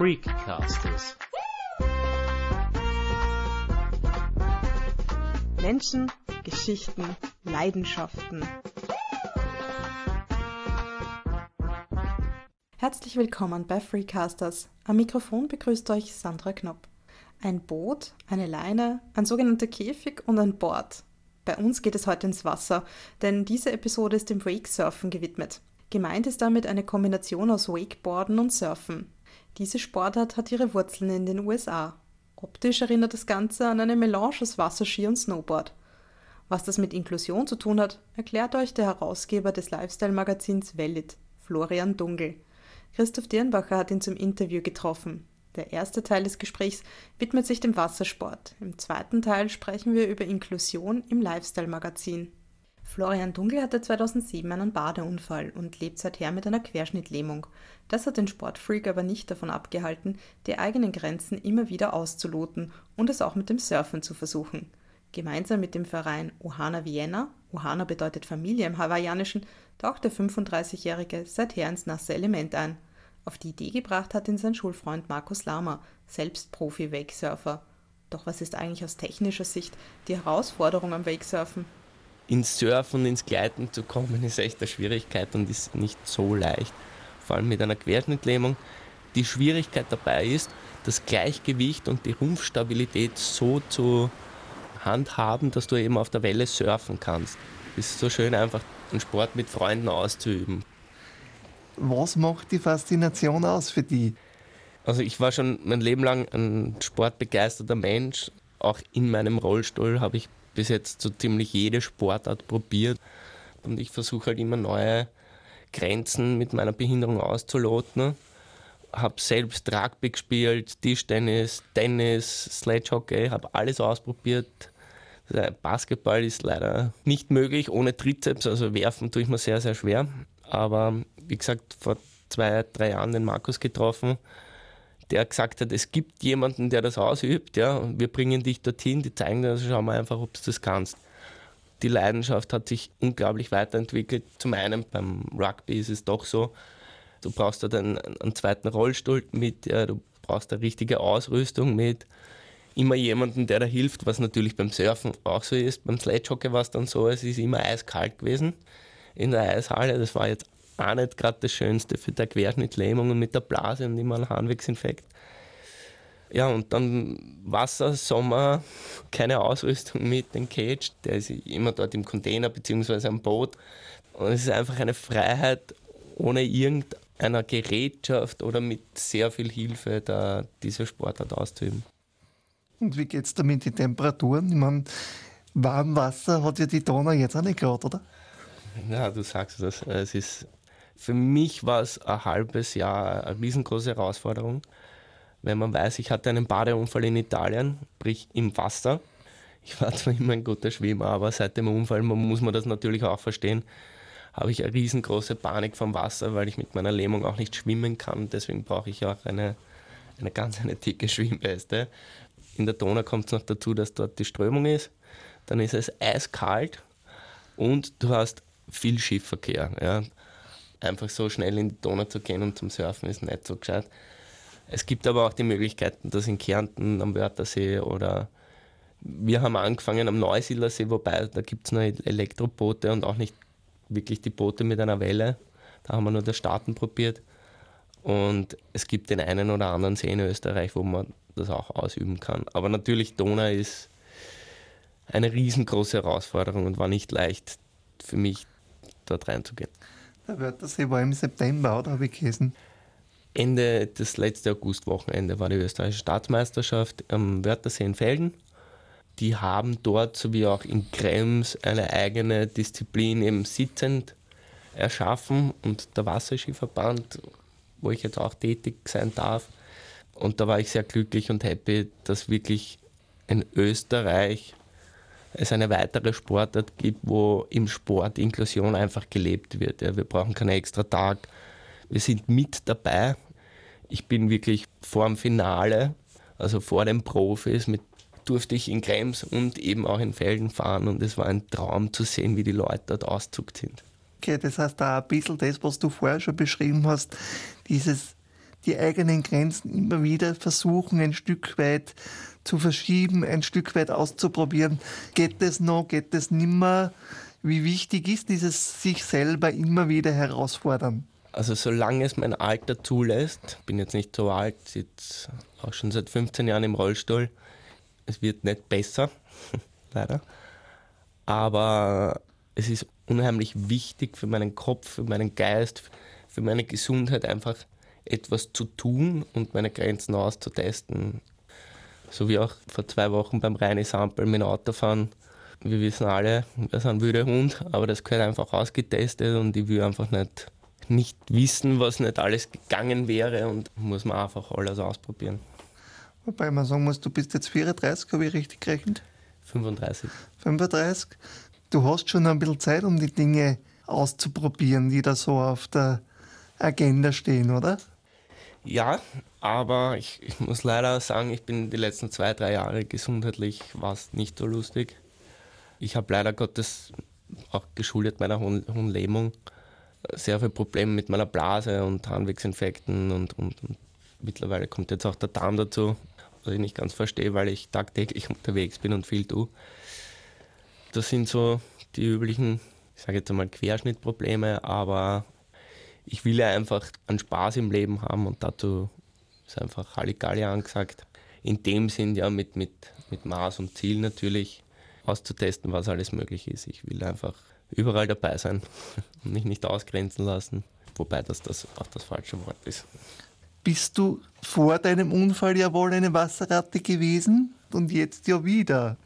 Freakcasters. Menschen, Geschichten, Leidenschaften. Herzlich willkommen bei Freecasters. Am Mikrofon begrüßt euch Sandra Knopp. Ein Boot, eine Leine, ein sogenannter Käfig und ein Board. Bei uns geht es heute ins Wasser, denn diese Episode ist dem Wakesurfen gewidmet. Gemeint ist damit eine Kombination aus Wakeboarden und Surfen. Diese Sportart hat ihre Wurzeln in den USA. Optisch erinnert das Ganze an eine Melange aus Wasserski und Snowboard. Was das mit Inklusion zu tun hat, erklärt euch der Herausgeber des Lifestyle-Magazins Valid, Florian Dungel. Christoph Dirnbacher hat ihn zum Interview getroffen. Der erste Teil des Gesprächs widmet sich dem Wassersport. Im zweiten Teil sprechen wir über Inklusion im Lifestyle-Magazin. Florian Dunkel hatte 2007 einen Badeunfall und lebt seither mit einer Querschnittlähmung. Das hat den Sportfreak aber nicht davon abgehalten, die eigenen Grenzen immer wieder auszuloten und es auch mit dem Surfen zu versuchen. Gemeinsam mit dem Verein Ohana Vienna, Ohana bedeutet Familie im Hawaiianischen, taucht der 35-Jährige seither ins nasse Element ein. Auf die Idee gebracht hat ihn sein Schulfreund Markus Lama, selbst Profi-Wakesurfer. Doch was ist eigentlich aus technischer Sicht die Herausforderung am Wakesurfen? Ins Surfen, ins Gleiten zu kommen, ist echt eine Schwierigkeit und ist nicht so leicht. Vor allem mit einer Querschnittlähmung. Die Schwierigkeit dabei ist, das Gleichgewicht und die Rumpfstabilität so zu handhaben, dass du eben auf der Welle surfen kannst. Es ist so schön, einfach einen Sport mit Freunden auszuüben. Was macht die Faszination aus für die? Also ich war schon mein Leben lang ein sportbegeisterter Mensch. Auch in meinem Rollstuhl habe ich bis jetzt so ziemlich jede Sportart probiert und ich versuche halt immer neue Grenzen mit meiner Behinderung auszuloten. Habe selbst Rugby gespielt, Tischtennis, Tennis, Sledgehockey, habe alles ausprobiert. Basketball ist leider nicht möglich ohne Trizeps, also werfen tue ich mir sehr, sehr schwer. Aber wie gesagt, vor zwei, drei Jahren den Markus getroffen der gesagt hat, es gibt jemanden, der das ausübt, ja, und wir bringen dich dorthin, die zeigen dir, also schau mal einfach, ob du das kannst. Die Leidenschaft hat sich unglaublich weiterentwickelt. Zum einen beim Rugby ist es doch so, du brauchst dort einen, einen zweiten Rollstuhl mit, ja, du brauchst eine richtige Ausrüstung mit, immer jemanden, der da hilft, was natürlich beim Surfen auch so ist. Beim Sledgehockey war es dann so, es ist immer eiskalt gewesen in der Eishalle. Das war jetzt auch nicht gerade das Schönste für die Querschnittlähmung und mit der Blase und immer ein Harnwegsinfekt. Ja, und dann Wasser, Sommer, keine Ausrüstung mit, den Cage, der ist immer dort im Container bzw. am Boot. Und es ist einfach eine Freiheit, ohne irgendeiner Gerätschaft oder mit sehr viel Hilfe da diese Sportart auszuüben. Und wie geht es da mit den Temperaturen? Ich meine, warm Wasser hat ja die Donau jetzt auch nicht gerade, oder? Ja, du sagst das. Es ist für mich war es ein halbes Jahr eine riesengroße Herausforderung, wenn man weiß, ich hatte einen Badeunfall in Italien, sprich im Wasser. Ich war zwar immer ein guter Schwimmer, aber seit dem Unfall muss man das natürlich auch verstehen, habe ich eine riesengroße Panik vom Wasser, weil ich mit meiner Lähmung auch nicht schwimmen kann. Deswegen brauche ich auch eine, eine ganz eine dicke Schwimmweste. In der Donau kommt es noch dazu, dass dort die Strömung ist. Dann ist es eiskalt und du hast viel Schiffverkehr. Ja einfach so schnell in die Donau zu gehen und zum Surfen ist nicht so gescheit. Es gibt aber auch die Möglichkeiten, das in Kärnten am Wörthersee oder wir haben angefangen am Neusiedlersee, wobei da gibt es nur Elektroboote und auch nicht wirklich die Boote mit einer Welle. Da haben wir nur das Starten probiert. Und es gibt den einen oder anderen See in Österreich, wo man das auch ausüben kann. Aber natürlich, Donau ist eine riesengroße Herausforderung und war nicht leicht für mich, dort reinzugehen. Der Wörthersee war im September, oder habe ich gelesen? Ende des letzten Augustwochenende war die österreichische Staatsmeisterschaft am Wörthersee in Felden. Die haben dort, sowie auch in Krems, eine eigene Disziplin eben sitzend erschaffen und der Wasserskiverband, wo ich jetzt auch tätig sein darf. Und da war ich sehr glücklich und happy, dass wirklich in Österreich es eine weitere Sportart gibt, wo im Sport Inklusion einfach gelebt wird. Ja, wir brauchen keinen extra Tag. Wir sind mit dabei. Ich bin wirklich vor dem Finale, also vor den Profis, mit, durfte ich in Krems und eben auch in Felden fahren und es war ein Traum zu sehen, wie die Leute dort auszuckt sind. Okay, das heißt da ein bisschen das, was du vorher schon beschrieben hast, dieses die eigenen Grenzen immer wieder versuchen, ein Stück weit zu verschieben, ein Stück weit auszuprobieren. Geht es noch, geht es nimmer? Wie wichtig ist dieses sich selber immer wieder herausfordern? Also solange es mein Alter zulässt, bin jetzt nicht so alt, sitze auch schon seit 15 Jahren im Rollstuhl. Es wird nicht besser, leider. Aber es ist unheimlich wichtig für meinen Kopf, für meinen Geist, für meine Gesundheit einfach etwas zu tun und meine Grenzen auszutesten. So wie auch vor zwei Wochen beim Reine Sample mit dem Autofahren. Wir wissen alle, wir sind ein Hund, aber das gehört einfach ausgetestet und ich will einfach nicht, nicht wissen, was nicht alles gegangen wäre und muss man einfach alles ausprobieren. Wobei man sagen muss, du bist jetzt 34, habe ich richtig gerechnet? 35. 35. Du hast schon ein bisschen Zeit, um die Dinge auszuprobieren, die da so auf der Agenda stehen, oder? Ja, aber ich, ich muss leider sagen, ich bin die letzten zwei, drei Jahre gesundheitlich war es nicht so lustig. Ich habe leider Gottes auch geschuldet meiner hohen, hohen Lähmung sehr viele Probleme mit meiner Blase und Harnwegsinfekten und, und, und mittlerweile kommt jetzt auch der Darm dazu, was ich nicht ganz verstehe, weil ich tagtäglich unterwegs bin und viel tue. Das sind so die üblichen, ich sage jetzt einmal Querschnittprobleme, aber ich will ja einfach einen Spaß im Leben haben und dazu ist einfach Halligalli angesagt. In dem Sinn ja mit, mit, mit Maß und Ziel natürlich auszutesten, was alles möglich ist. Ich will einfach überall dabei sein und mich nicht ausgrenzen lassen, wobei das, das auch das falsche Wort ist. Bist du vor deinem Unfall ja wohl eine Wasserratte gewesen und jetzt ja wieder?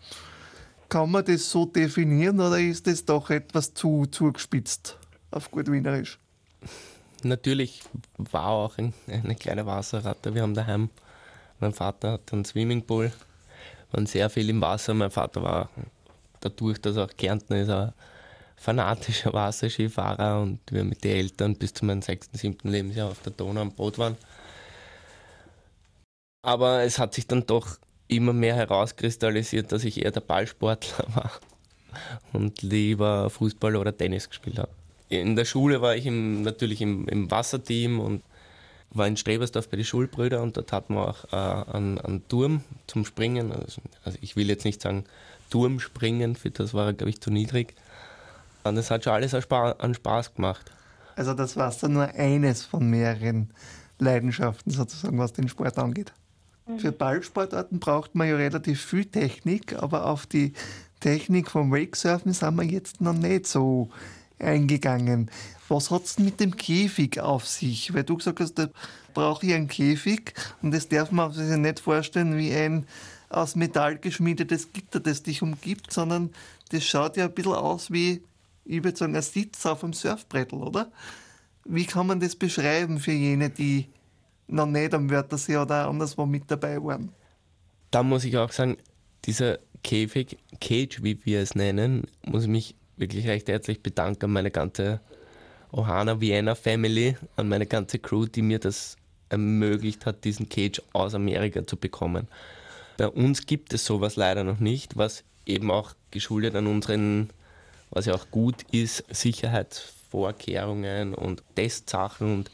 Kann man das so definieren oder ist das doch etwas zu zugespitzt auf gut Wienerisch? Natürlich war auch ein, eine kleine Wasserratte. Wir haben daheim, mein Vater hat einen Swimmingpool, waren sehr viel im Wasser. Mein Vater war dadurch, dass er auch Kärntner ist, ein fanatischer Wasserskifahrer und wir mit den Eltern bis zu meinem sechsten, siebten Lebensjahr auf der Donau am Boot waren. Aber es hat sich dann doch immer mehr herauskristallisiert, dass ich eher der Ballsportler war und lieber Fußball oder Tennis gespielt habe. In der Schule war ich im, natürlich im, im Wasserteam und war in Strebersdorf bei den Schulbrüdern und dort hatten wir auch äh, einen, einen Turm zum Springen. Also, also, ich will jetzt nicht sagen Turmspringen, für das war glaube ich zu niedrig. Und das hat schon alles an Spaß gemacht. Also das war dann nur eines von mehreren Leidenschaften sozusagen, was den Sport angeht. Mhm. Für Ballsportarten braucht man ja relativ viel Technik, aber auf die Technik vom Wakesurfen sind wir jetzt noch nicht so eingegangen. Was hat es mit dem Käfig auf sich? Weil du gesagt hast, da brauche ich einen Käfig und das darf man sich nicht vorstellen wie ein aus Metall geschmiedetes Gitter, das dich umgibt, sondern das schaut ja ein bisschen aus wie, ich würde sagen, ein Sitz auf einem Surfbrettel, oder? Wie kann man das beschreiben für jene, die noch nicht am Wörthersee oder anderswo mit dabei waren? Da muss ich auch sagen, dieser Käfig, Cage, wie wir es nennen, muss ich mich wirklich recht herzlich bedanken an meine ganze Ohana Vienna Family, an meine ganze Crew, die mir das ermöglicht hat, diesen Cage aus Amerika zu bekommen. Bei uns gibt es sowas leider noch nicht, was eben auch geschuldet an unseren, was ja auch gut ist, Sicherheitsvorkehrungen und Testsachen und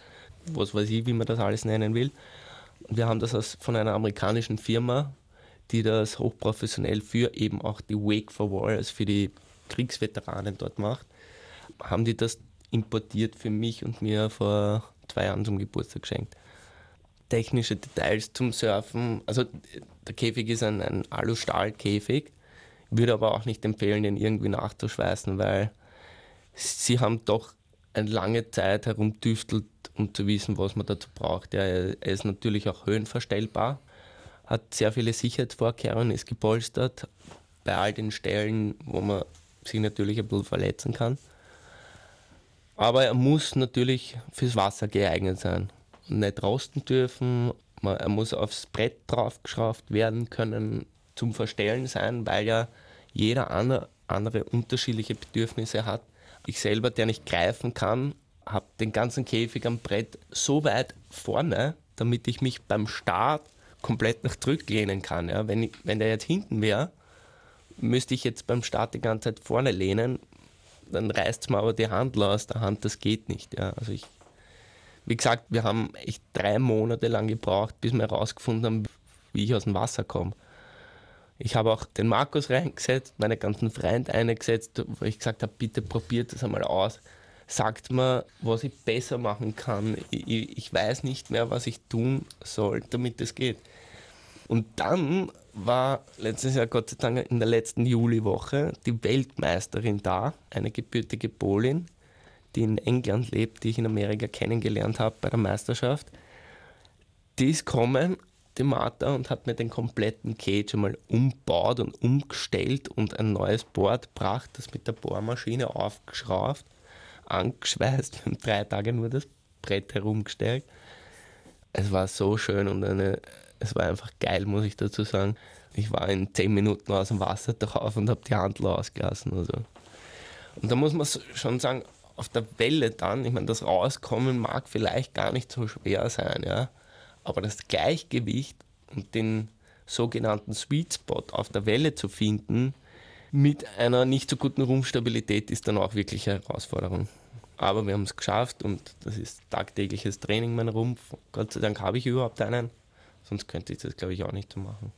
was weiß ich, wie man das alles nennen will. Wir haben das von einer amerikanischen Firma, die das hochprofessionell für eben auch die Wake for War, also für die Kriegsveteranen dort macht, haben die das importiert für mich und mir vor zwei Jahren zum Geburtstag geschenkt. Technische Details zum Surfen, also der Käfig ist ein, ein Alustahl-Käfig, würde aber auch nicht empfehlen, den irgendwie nachzuschweißen, weil sie haben doch eine lange Zeit herumtüftelt, um zu wissen, was man dazu braucht. er ist natürlich auch höhenverstellbar, hat sehr viele Sicherheitsvorkehrungen, ist gepolstert bei all den Stellen, wo man sich natürlich ein bisschen verletzen kann. Aber er muss natürlich fürs Wasser geeignet sein. Nicht rosten dürfen, er muss aufs Brett draufgeschraubt werden können, zum Verstellen sein, weil ja jeder andere, andere unterschiedliche Bedürfnisse hat. Ich selber, der nicht greifen kann, habe den ganzen Käfig am Brett so weit vorne, damit ich mich beim Start komplett nach zurücklehnen kann. Ja. Wenn, ich, wenn der jetzt hinten wäre, müsste ich jetzt beim Start die ganze Zeit vorne lehnen, dann reißt es mir aber die Handel aus der Hand, das geht nicht. Ja. Also ich wie gesagt, wir haben echt drei Monate lang gebraucht, bis wir herausgefunden haben, wie ich aus dem Wasser komme. Ich habe auch den Markus reingesetzt, meine ganzen Freunde eingesetzt, wo ich gesagt habe, bitte probiert das einmal aus. Sagt mir, was ich besser machen kann. Ich, ich weiß nicht mehr, was ich tun soll, damit es geht. Und dann war letztes Jahr, Gott sei Dank, in der letzten Juliwoche die Weltmeisterin da, eine gebürtige Polin, die in England lebt, die ich in Amerika kennengelernt habe bei der Meisterschaft. Die ist gekommen, die Martha, und hat mir den kompletten Cage einmal umbaut und umgestellt und ein neues Board gebracht, das mit der Bohrmaschine aufgeschraubt, angeschweißt. Haben drei Tage nur das Brett herumgestellt. Es war so schön und eine, es war einfach geil, muss ich dazu sagen. Ich war in zehn Minuten aus dem Wasser drauf und habe die Handel ausgelassen. Also. Und da muss man schon sagen, auf der Welle dann, ich meine, das Rauskommen mag vielleicht gar nicht so schwer sein, ja, aber das Gleichgewicht und den sogenannten Sweet Spot auf der Welle zu finden, mit einer nicht so guten Rumpfstabilität ist dann auch wirklich eine Herausforderung. Aber wir haben es geschafft und das ist tagtägliches Training, mein Rumpf. Gott sei Dank habe ich überhaupt einen, sonst könnte ich das, glaube ich, auch nicht so machen.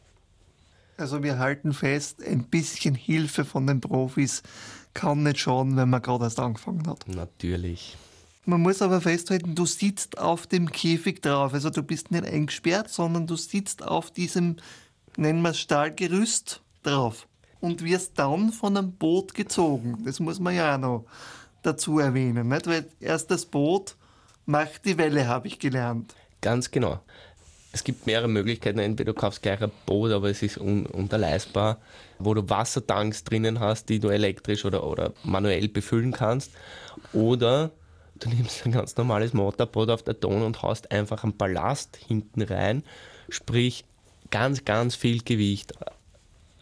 Also wir halten fest, ein bisschen Hilfe von den Profis kann nicht schaden, wenn man gerade erst angefangen hat. Natürlich. Man muss aber festhalten, du sitzt auf dem Käfig drauf. Also du bist nicht eingesperrt, sondern du sitzt auf diesem, nennen wir es Stahlgerüst drauf. Und wirst dann von einem Boot gezogen. Das muss man ja auch noch dazu erwähnen. Nicht? Weil erst das Boot macht die Welle, habe ich gelernt. Ganz genau. Es gibt mehrere Möglichkeiten. Entweder du kaufst gleich ein Boot, aber es ist un unterleistbar, wo du Wassertanks drinnen hast, die du elektrisch oder, oder manuell befüllen kannst. Oder du nimmst ein ganz normales Motorboot auf der Ton und haust einfach einen Ballast hinten rein, sprich ganz, ganz viel Gewicht.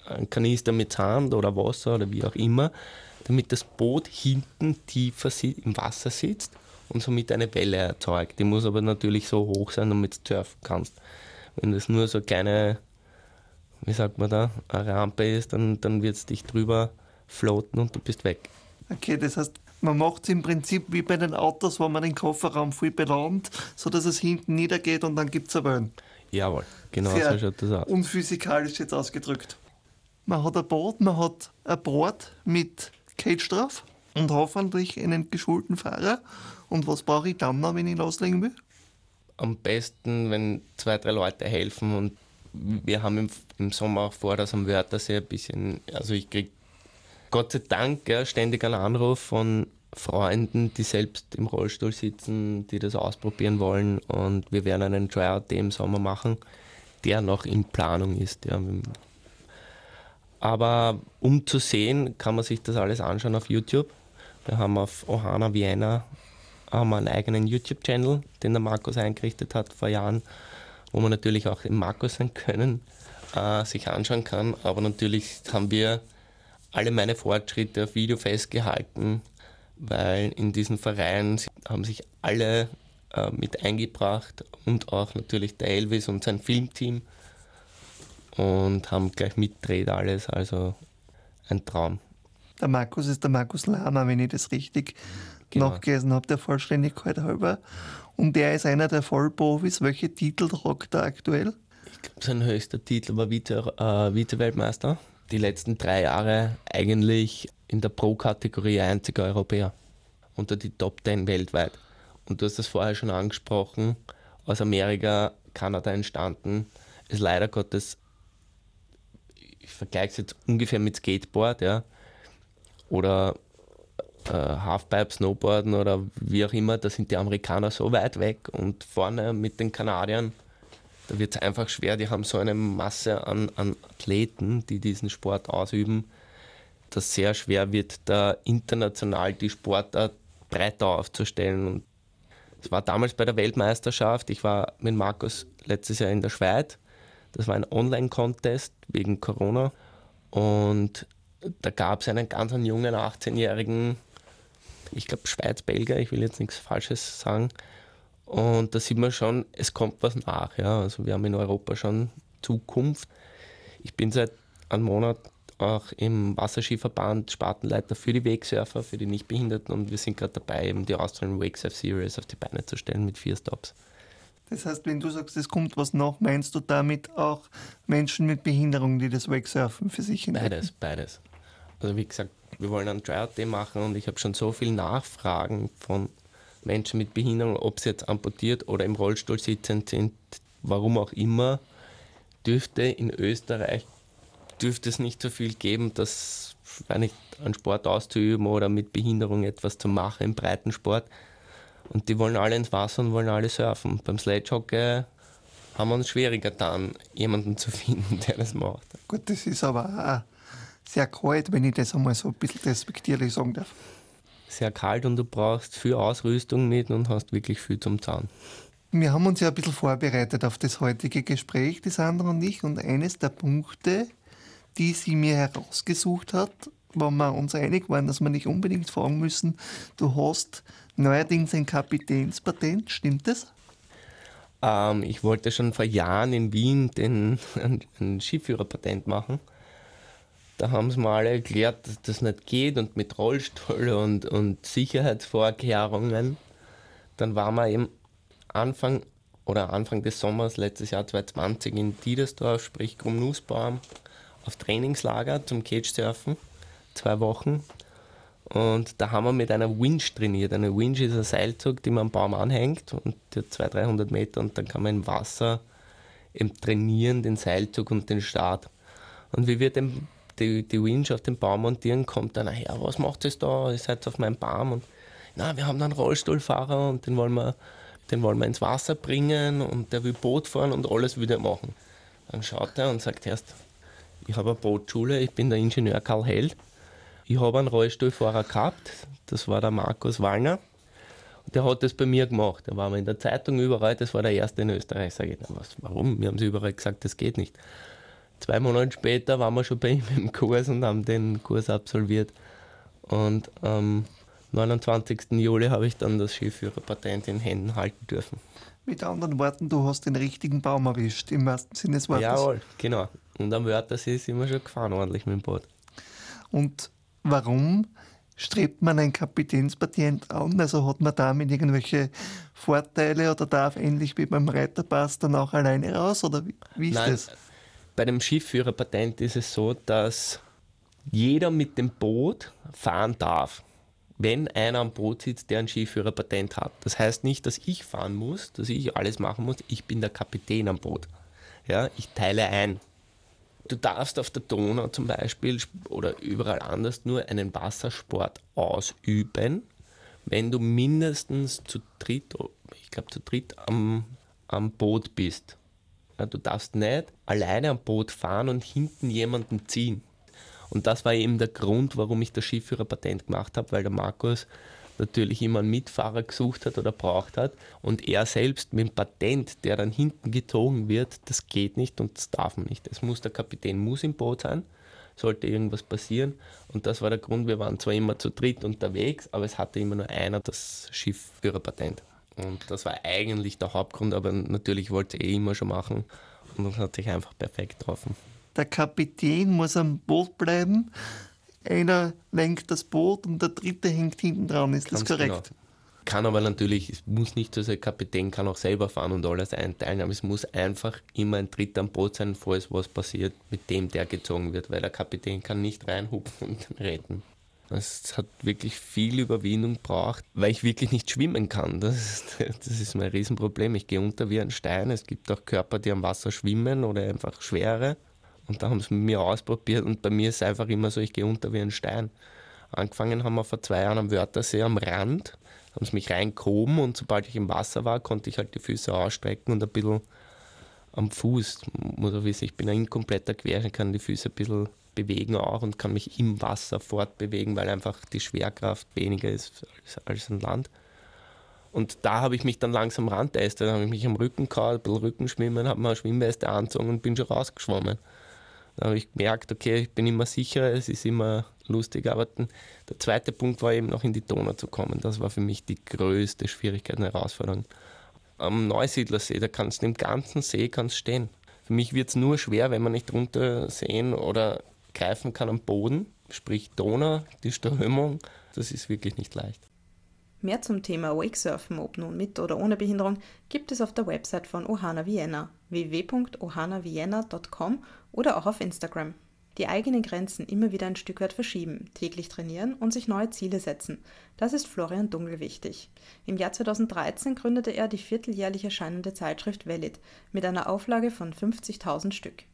Ein Kanister mit Sand oder Wasser oder wie auch immer, damit das Boot hinten tiefer im Wasser sitzt und somit eine Welle erzeugt. Die muss aber natürlich so hoch sein, damit du surfen kannst. Wenn das nur so eine kleine, wie sagt man da, eine Rampe ist, dann, dann wird es dich drüber floaten und du bist weg. Okay, das heißt, man macht es im Prinzip wie bei den Autos, wo man den Kofferraum viel belohnt, sodass es hinten niedergeht und dann gibt es eine Wellen. Jawohl, genau Sehr so schaut das aus. Und physikalisch jetzt ausgedrückt. Man hat ein Boot, man hat ein Board mit Cage drauf und hoffentlich einen geschulten Fahrer und was brauche ich dann noch, wenn ich loslegen will? Am besten, wenn zwei, drei Leute helfen und wir haben im, im Sommer auch vor, dass am Wörthersee ein bisschen, also ich kriege Gott sei Dank ja, ständig einen Anruf von Freunden, die selbst im Rollstuhl sitzen, die das ausprobieren wollen und wir werden einen Tryout im Sommer machen, der noch in Planung ist. Ja. Aber um zu sehen, kann man sich das alles anschauen auf YouTube. Wir haben auf Ohana Vienna haben wir einen eigenen YouTube-Channel, den der Markus eingerichtet hat vor Jahren, wo man natürlich auch im Markus sein können, äh, sich anschauen kann. Aber natürlich haben wir alle meine Fortschritte auf Video festgehalten, weil in diesem Verein haben sich alle äh, mit eingebracht und auch natürlich der Elvis und sein Filmteam und haben gleich mitdreht alles, also ein Traum. Der Markus ist der Markus Lama, wenn ich das richtig genau. nachgelesen habe, der Vollständigkeit halber. Und der ist einer der Vollprofis. Welche Titel tragt er aktuell? Ich glaube, sein höchster Titel war äh, Vize-Weltmeister. Die letzten drei Jahre eigentlich in der Pro-Kategorie einziger Europäer. Unter die Top 10 weltweit. Und du hast das vorher schon angesprochen, aus Amerika, Kanada entstanden, ist leider Gottes, ich vergleiche es jetzt ungefähr mit Skateboard, ja, oder äh, Halfpipe, Snowboarden oder wie auch immer, da sind die Amerikaner so weit weg und vorne mit den Kanadiern, da wird es einfach schwer. Die haben so eine Masse an, an Athleten, die diesen Sport ausüben, dass sehr schwer wird, da international die Sportart breiter aufzustellen. Und es war damals bei der Weltmeisterschaft, ich war mit Markus letztes Jahr in der Schweiz. Das war ein Online-Contest wegen Corona. Und da gab es einen ganz jungen 18-jährigen ich glaube Schweiz-Belgier, ich will jetzt nichts Falsches sagen. Und da sieht man schon, es kommt was nach. Ja. Also wir haben in Europa schon Zukunft. Ich bin seit einem Monat auch im Wasserskiverband Spartenleiter für die Wakesurfer, für die Nichtbehinderten und wir sind gerade dabei, eben die Australian Wakesurf Series auf die Beine zu stellen mit vier Stops. Das heißt, wenn du sagst, es kommt was nach, meinst du damit auch Menschen mit Behinderung, die das Wakesurfen für sich entdecken? Beides, beides. Also wie gesagt, wir wollen einen Tryout Day machen und ich habe schon so viele Nachfragen von Menschen mit Behinderung, ob sie jetzt amputiert oder im Rollstuhl sitzend sind, warum auch immer, dürfte in Österreich dürfte es nicht so viel geben, dass nicht, einen Sport auszuüben oder mit Behinderung etwas zu machen im Breitensport. Und die wollen alle ins Wasser und wollen alle surfen. Beim Sledgehockey haben wir uns schwieriger getan, jemanden zu finden, der das macht. Gut, das ist aber auch sehr kalt, wenn ich das einmal so ein bisschen respektierlich sagen darf. Sehr kalt und du brauchst viel Ausrüstung mit und hast wirklich viel zum Zahn. Wir haben uns ja ein bisschen vorbereitet auf das heutige Gespräch, die Sandra und ich, und eines der Punkte, die sie mir herausgesucht hat, wo wir uns einig waren, dass wir nicht unbedingt fragen müssen, du hast neuerdings ein Kapitänspatent, stimmt das? Ähm, ich wollte schon vor Jahren in Wien den, ein, ein Skiführerpatent machen. Da haben sie mir alle erklärt, dass das nicht geht und mit Rollstuhl und, und Sicherheitsvorkehrungen. Dann waren wir eben Anfang oder Anfang des Sommers letztes Jahr 2020 in Diedersdorf, sprich Grumnussbaum, auf Trainingslager zum Cage-Surfen, zwei Wochen. Und da haben wir mit einer Winch trainiert. Eine Winch ist ein Seilzug, die man am Baum anhängt und die hat 200, 300 Meter und dann kann man im Wasser eben trainieren, den Seilzug und den Start. Und wie wir den, die, die Winch auf den Baum montieren, kommt dann, ja, was macht das da? Ihr seid auf meinem Baum und na, wir haben einen Rollstuhlfahrer und den wollen wir, den wollen wir ins Wasser bringen und der will Boot fahren und alles wieder machen. Dann schaut er und sagt erst, ich habe eine Bootschule, ich bin der Ingenieur Karl Held. Ich habe einen Rollstuhlfahrer gehabt, das war der Markus Wallner. Der hat das bei mir gemacht. Da waren wir in der Zeitung überall, das war der erste in Österreich. Sag ich, was, warum? Wir haben sie überall gesagt, das geht nicht. Zwei Monate später waren wir schon bei ihm im Kurs und haben den Kurs absolviert. Und am 29. Juli habe ich dann das Skiführerpatent in Händen halten dürfen. Mit anderen Worten, du hast den richtigen Baum erwischt, im wahrsten Sinne des Wortes. Jawohl, genau. Und am Wörthersee sind wir schon gefahren, ordentlich mit dem Boot. Und warum strebt man ein Kapitänspatent an? Also hat man damit irgendwelche Vorteile oder darf ähnlich wie beim Reiterpass dann auch alleine raus? Oder wie, wie ist Nein, das? Bei dem Schiffführerpatent ist es so, dass jeder mit dem Boot fahren darf wenn einer am Boot sitzt, der ein Skiführerpatent hat. Das heißt nicht, dass ich fahren muss, dass ich alles machen muss. Ich bin der Kapitän am Boot. Ja, ich teile ein. Du darfst auf der Donau zum Beispiel oder überall anders nur einen Wassersport ausüben, wenn du mindestens zu dritt, ich glaube zu dritt am, am Boot bist. Du darfst nicht alleine am Boot fahren und hinten jemanden ziehen. Und das war eben der Grund, warum ich das Skiführerpatent gemacht habe, weil der Markus natürlich immer einen Mitfahrer gesucht hat oder braucht hat und er selbst mit dem Patent, der dann hinten gezogen wird, das geht nicht und das darf man nicht. Es muss der Kapitän muss im Boot sein, sollte irgendwas passieren und das war der Grund, wir waren zwar immer zu dritt unterwegs, aber es hatte immer nur einer das Schiffführerpatent. Und das war eigentlich der Hauptgrund, aber natürlich wollte er eh immer schon machen und das hat sich einfach perfekt getroffen der Kapitän muss am Boot bleiben, einer lenkt das Boot und der dritte hängt hinten dran. Ist Ganz das korrekt? Genau. Kann aber natürlich, es muss nicht so sein, der Kapitän kann auch selber fahren und alles einteilen, aber es muss einfach immer ein Dritter am Boot sein, falls was passiert, mit dem der gezogen wird, weil der Kapitän kann nicht reinhupfen und retten. Es hat wirklich viel Überwindung gebraucht, weil ich wirklich nicht schwimmen kann. Das ist, das ist mein Riesenproblem. Ich gehe unter wie ein Stein. Es gibt auch Körper, die am Wasser schwimmen oder einfach schwere. Und da haben sie mit mir ausprobiert und bei mir ist es einfach immer so, ich gehe unter wie ein Stein. Angefangen haben wir vor zwei Jahren am Wörthersee am Rand, haben sie mich reingehoben und sobald ich im Wasser war, konnte ich halt die Füße ausstrecken und ein bisschen am Fuß, muss ich wissen, ich bin ein inkompletter Quer, ich kann die Füße ein bisschen bewegen auch und kann mich im Wasser fortbewegen, weil einfach die Schwerkraft weniger ist als, als ein Land. Und da habe ich mich dann langsam rantestet, dann habe ich mich am Rücken gehauen, ein bisschen Rückenschwimmen, habe mir eine Schwimmweste angezogen und bin schon rausgeschwommen. Da habe ich gemerkt, okay, ich bin immer sicher, es ist immer lustig. Aber der zweite Punkt war eben noch in die Donau zu kommen. Das war für mich die größte Schwierigkeit und Herausforderung. Am Neusiedlersee, da kannst du im ganzen See kannst stehen. Für mich wird es nur schwer, wenn wir nicht runter sehen oder greifen kann am Boden, sprich Donau, die Strömung, das ist wirklich nicht leicht. Mehr zum Thema Wakesurfen, ob nun mit oder ohne Behinderung, gibt es auf der Website von Ohana Vienna www.ohanavienna.com oder auch auf Instagram. Die eigenen Grenzen immer wieder ein Stück weit verschieben, täglich trainieren und sich neue Ziele setzen. Das ist Florian Dungel wichtig. Im Jahr 2013 gründete er die vierteljährlich erscheinende Zeitschrift Valid mit einer Auflage von 50.000 Stück.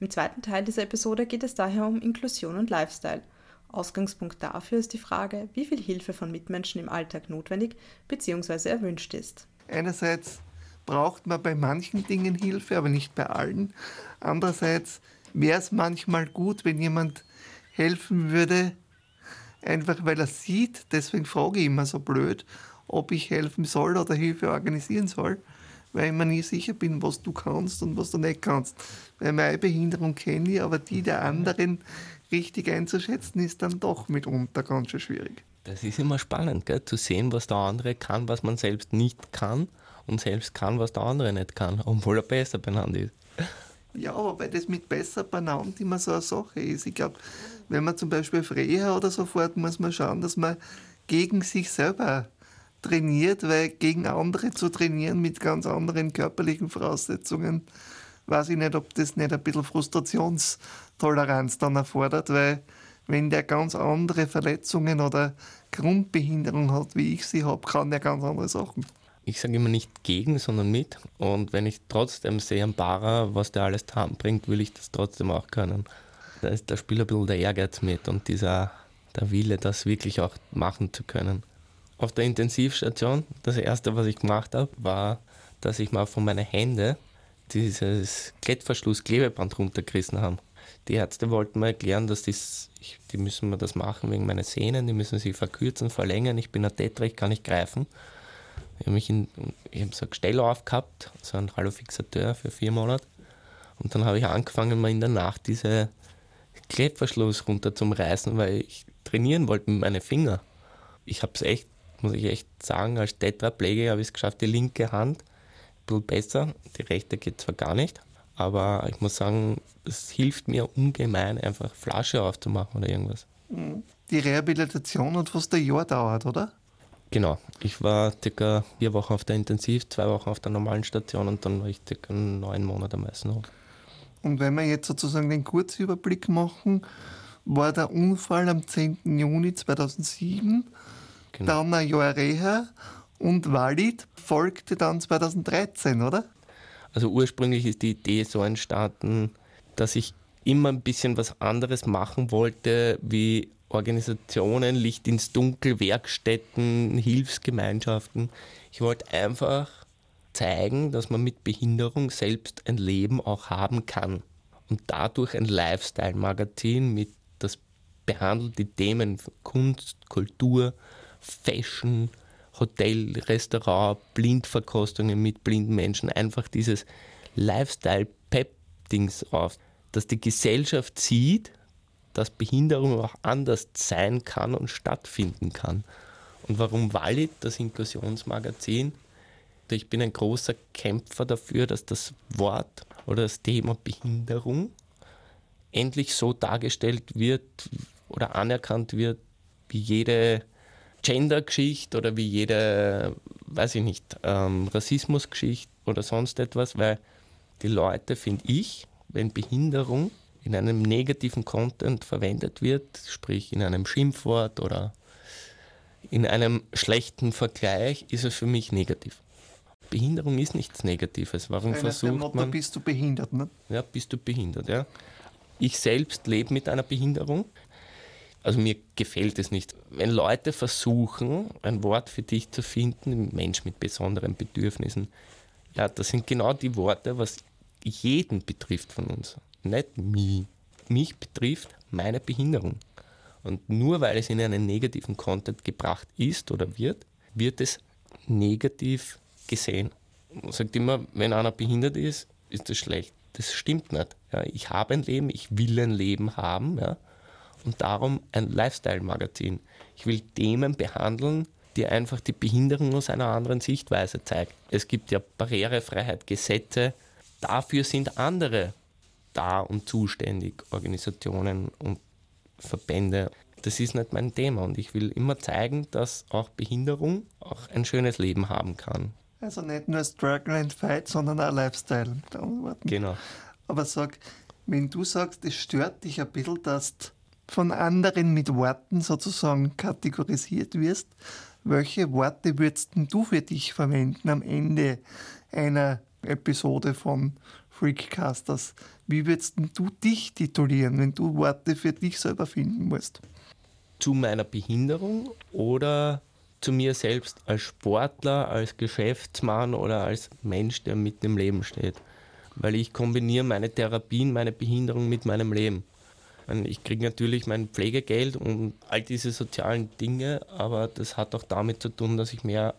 Im zweiten Teil dieser Episode geht es daher um Inklusion und Lifestyle – Ausgangspunkt dafür ist die Frage, wie viel Hilfe von Mitmenschen im Alltag notwendig bzw. erwünscht ist. Einerseits braucht man bei manchen Dingen Hilfe, aber nicht bei allen. Andererseits wäre es manchmal gut, wenn jemand helfen würde, einfach weil er sieht. Deswegen frage ich immer so blöd, ob ich helfen soll oder Hilfe organisieren soll, weil ich mir nie sicher bin, was du kannst und was du nicht kannst. Weil meine Behinderung kenne ich, aber die der anderen richtig einzuschätzen, ist dann doch mitunter ganz schön schwierig. Das ist immer spannend, gell? zu sehen, was der andere kann, was man selbst nicht kann und selbst kann, was der andere nicht kann, obwohl er besser benannt ist. Ja, aber weil das mit besser benannt immer so eine Sache ist. Ich glaube, wenn man zum Beispiel Freya oder so fort, muss man schauen, dass man gegen sich selber trainiert, weil gegen andere zu trainieren mit ganz anderen körperlichen Voraussetzungen, weiß ich nicht, ob das nicht ein bisschen Frustrationstoleranz dann erfordert, weil wenn der ganz andere Verletzungen oder Grundbehinderung hat, wie ich sie habe, kann der ganz andere Sachen. Ich sage immer nicht gegen, sondern mit. Und wenn ich trotzdem sehe am Bara, was der alles da bringt, will ich das trotzdem auch können. Da ist der Spieler ein bisschen der Ehrgeiz mit und dieser der Wille, das wirklich auch machen zu können. Auf der Intensivstation, das erste, was ich gemacht habe, war, dass ich mal von meinen Händen dieses Klettverschluss-Klebeband runtergerissen haben. Die Ärzte wollten mir erklären, dass das, ich, die müssen mir das machen wegen meiner Sehnen, die müssen sie verkürzen, verlängern. Ich bin ein Tetra, ich kann nicht greifen. Ich habe hab so ein Gestell aufgehabt, so ein Hallofixateur für vier Monate. Und dann habe ich angefangen, mal in der Nacht diese Klettverschluss runter zum Reißen, weil ich trainieren wollte mit meinen Fingern. Ich habe es echt, muss ich echt sagen, als Tetraplegiker habe ich es geschafft, die linke Hand bisschen besser. Die rechte geht zwar gar nicht, aber ich muss sagen, es hilft mir ungemein, einfach Flasche aufzumachen oder irgendwas. Die Rehabilitation hat fast ein Jahr dauert, oder? Genau. Ich war circa vier Wochen auf der Intensiv, zwei Wochen auf der normalen Station und dann war ich circa neun Monate am Eisenhof. Und wenn wir jetzt sozusagen den Kurzüberblick machen, war der Unfall am 10. Juni 2007, genau. dann ein Jahr Reha und Walid folgte dann 2013, oder? Also ursprünglich ist die Idee so entstanden, dass ich immer ein bisschen was anderes machen wollte, wie Organisationen, Licht ins Dunkel, Werkstätten, Hilfsgemeinschaften. Ich wollte einfach zeigen, dass man mit Behinderung selbst ein Leben auch haben kann. Und dadurch ein Lifestyle-Magazin mit das behandelt die Themen Kunst, Kultur, Fashion, Hotel, Restaurant, Blindverkostungen mit blinden Menschen, einfach dieses Lifestyle-Pep-Dings auf, dass die Gesellschaft sieht, dass Behinderung auch anders sein kann und stattfinden kann. Und warum Valid, das Inklusionsmagazin? Ich bin ein großer Kämpfer dafür, dass das Wort oder das Thema Behinderung endlich so dargestellt wird oder anerkannt wird, wie jede Gender-Geschichte oder wie jede, weiß ich nicht, ähm, Rassismus-Geschichte oder sonst etwas, weil die Leute, finde ich, wenn Behinderung in einem negativen Content verwendet wird, sprich in einem Schimpfwort oder in einem schlechten Vergleich, ist es für mich negativ. Behinderung ist nichts Negatives. Warum Einer versucht Motto, man... bist du behindert, ne? Ja, bist du behindert, ja. Ich selbst lebe mit einer Behinderung. Also mir gefällt es nicht. Wenn Leute versuchen, ein Wort für dich zu finden, Mensch mit besonderen Bedürfnissen, ja, das sind genau die Worte, was jeden betrifft von uns. Nicht mich. Mich betrifft meine Behinderung. Und nur weil es in einen negativen Content gebracht ist oder wird, wird es negativ gesehen. Man sagt immer, wenn einer behindert ist, ist das schlecht. Das stimmt nicht. Ja, ich habe ein Leben, ich will ein Leben haben. Ja, und darum ein Lifestyle-Magazin. Ich will Themen behandeln, die einfach die Behinderung aus einer anderen Sichtweise zeigen. Es gibt ja Barrierefreiheit, Gesetze, dafür sind andere da und zuständig, Organisationen und Verbände. Das ist nicht mein Thema und ich will immer zeigen, dass auch Behinderung auch ein schönes Leben haben kann. Also nicht nur Struggle and Fight, sondern auch Lifestyle. Genau. Aber sag, wenn du sagst, es stört dich ein bisschen, dass du von anderen mit Worten sozusagen kategorisiert wirst, welche Worte würdest du für dich verwenden am Ende einer Episode von Freakcasters? Wie würdest du dich titulieren, wenn du Worte für dich selber finden musst? Zu meiner Behinderung oder zu mir selbst als Sportler, als Geschäftsmann oder als Mensch, der mitten im Leben steht. Weil ich kombiniere meine Therapien, meine Behinderung mit meinem Leben. Ich kriege natürlich mein Pflegegeld und all diese sozialen Dinge, aber das hat auch damit zu tun, dass ich mehr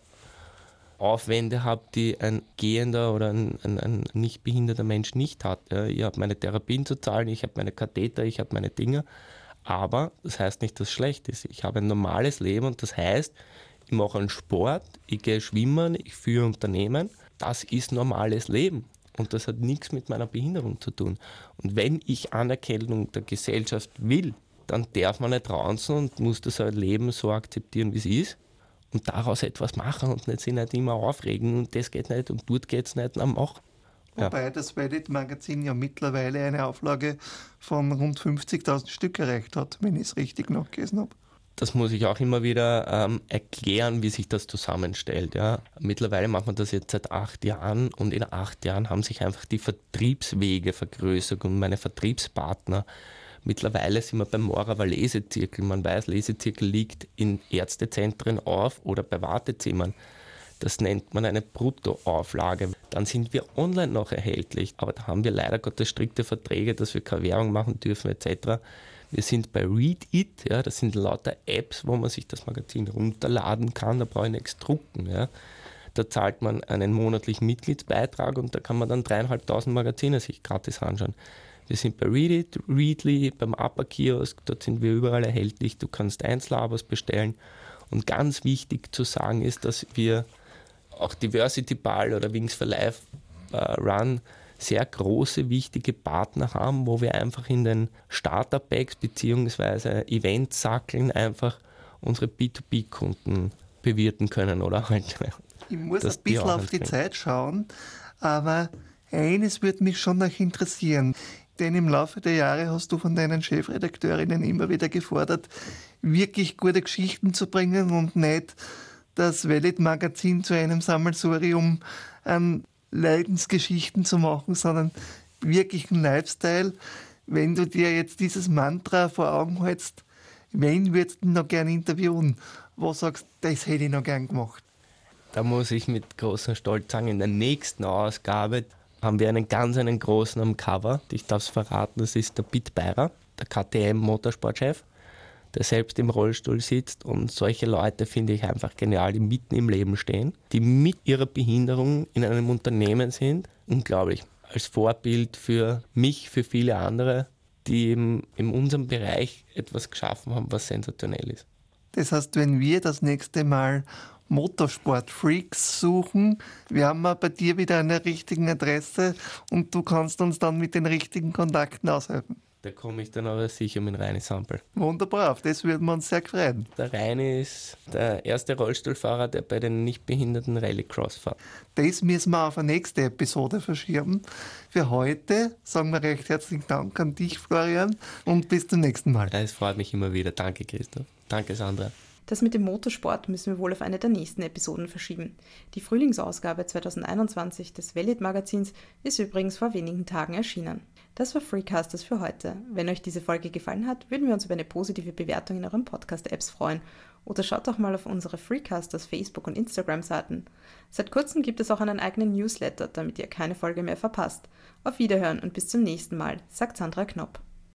Aufwände habe, die ein gehender oder ein, ein, ein nicht behinderter Mensch nicht hat. Ich habe meine Therapien zu zahlen, ich habe meine Katheter, ich habe meine Dinge. Aber das heißt nicht, dass es schlecht ist. Ich habe ein normales Leben und das heißt, ich mache einen Sport, ich gehe schwimmen, ich führe Unternehmen. Das ist normales Leben. Und das hat nichts mit meiner Behinderung zu tun. Und wenn ich Anerkennung der Gesellschaft will, dann darf man nicht draußen und muss das Leben so akzeptieren, wie es ist. Und daraus etwas machen und nicht sich nicht immer aufregen und das geht nicht und dort geht es nicht, dann mach. Wobei das Reddit-Magazin ja mittlerweile eine Auflage von rund 50.000 Stück erreicht hat, wenn ich es richtig nachgelesen habe das muss ich auch immer wieder ähm, erklären, wie sich das zusammenstellt. Ja. Mittlerweile macht man das jetzt seit acht Jahren und in acht Jahren haben sich einfach die Vertriebswege vergrößert und meine Vertriebspartner. Mittlerweile sind wir beim Moraver Lesezirkel. Man weiß, Lesezirkel liegt in Ärztezentren auf oder bei Wartezimmern. Das nennt man eine Bruttoauflage. Dann sind wir online noch erhältlich. Aber da haben wir leider Gottes strikte Verträge, dass wir keine Werbung machen dürfen etc. Wir sind bei Read It, ja, das sind lauter Apps, wo man sich das Magazin runterladen kann, da brauche ich nichts drucken. Ja. Da zahlt man einen monatlichen Mitgliedsbeitrag und da kann man dann dreieinhalbtausend Magazine sich gratis anschauen. Wir sind bei Read It, Readly, beim Upper Kiosk, dort sind wir überall erhältlich. Du kannst Einzelabos bestellen. Und ganz wichtig zu sagen ist, dass wir auch Diversity Ball oder Wings for Life uh, Run sehr große, wichtige Partner haben, wo wir einfach in den Starter-Packs bzw. Event-Sackeln einfach unsere B2B-Kunden bewirten können oder halt. Ich muss ein bisschen auf die Zeit schauen, aber eines würde mich schon noch interessieren. Denn im Laufe der Jahre hast du von deinen Chefredakteurinnen immer wieder gefordert, wirklich gute Geschichten zu bringen und nicht das Valid-Magazin zu einem Sammelsurium an Leidensgeschichten zu machen, sondern wirklich einen Lifestyle. Wenn du dir jetzt dieses Mantra vor Augen hältst, wen würdest du noch gerne interviewen? Wo sagst du, das hätte ich noch gern gemacht? Da muss ich mit großem Stolz sagen, in der nächsten Ausgabe haben wir einen ganz einen großen am Cover. Ich darf es verraten, das ist der Pitt Beirer, der KTM-Motorsportchef der selbst im Rollstuhl sitzt. Und solche Leute finde ich einfach genial, die mitten im Leben stehen, die mit ihrer Behinderung in einem Unternehmen sind. Unglaublich. Als Vorbild für mich, für viele andere, die eben in unserem Bereich etwas geschaffen haben, was sensationell ist. Das heißt, wenn wir das nächste Mal Motorsport-Freaks suchen. Wir haben bei dir wieder eine richtige Adresse und du kannst uns dann mit den richtigen Kontakten aushelfen. Da komme ich dann aber sicher mit Reini Sampel. Wunderbar, auf das würden wir uns sehr freuen. Der Reini ist der erste Rollstuhlfahrer, der bei den Nichtbehinderten Rallycross fährt. Das müssen wir auf eine nächste Episode verschieben. Für heute sagen wir recht herzlichen Dank an dich, Florian, und bis zum nächsten Mal. Es freut mich immer wieder. Danke, Christoph. Danke, Sandra. Das mit dem Motorsport müssen wir wohl auf eine der nächsten Episoden verschieben. Die Frühlingsausgabe 2021 des Valid Magazins ist übrigens vor wenigen Tagen erschienen. Das war Freecasters für heute. Wenn euch diese Folge gefallen hat, würden wir uns über eine positive Bewertung in euren Podcast-Apps freuen. Oder schaut doch mal auf unsere Freecasters Facebook- und Instagram-Seiten. Seit kurzem gibt es auch einen eigenen Newsletter, damit ihr keine Folge mehr verpasst. Auf Wiederhören und bis zum nächsten Mal, sagt Sandra Knopp.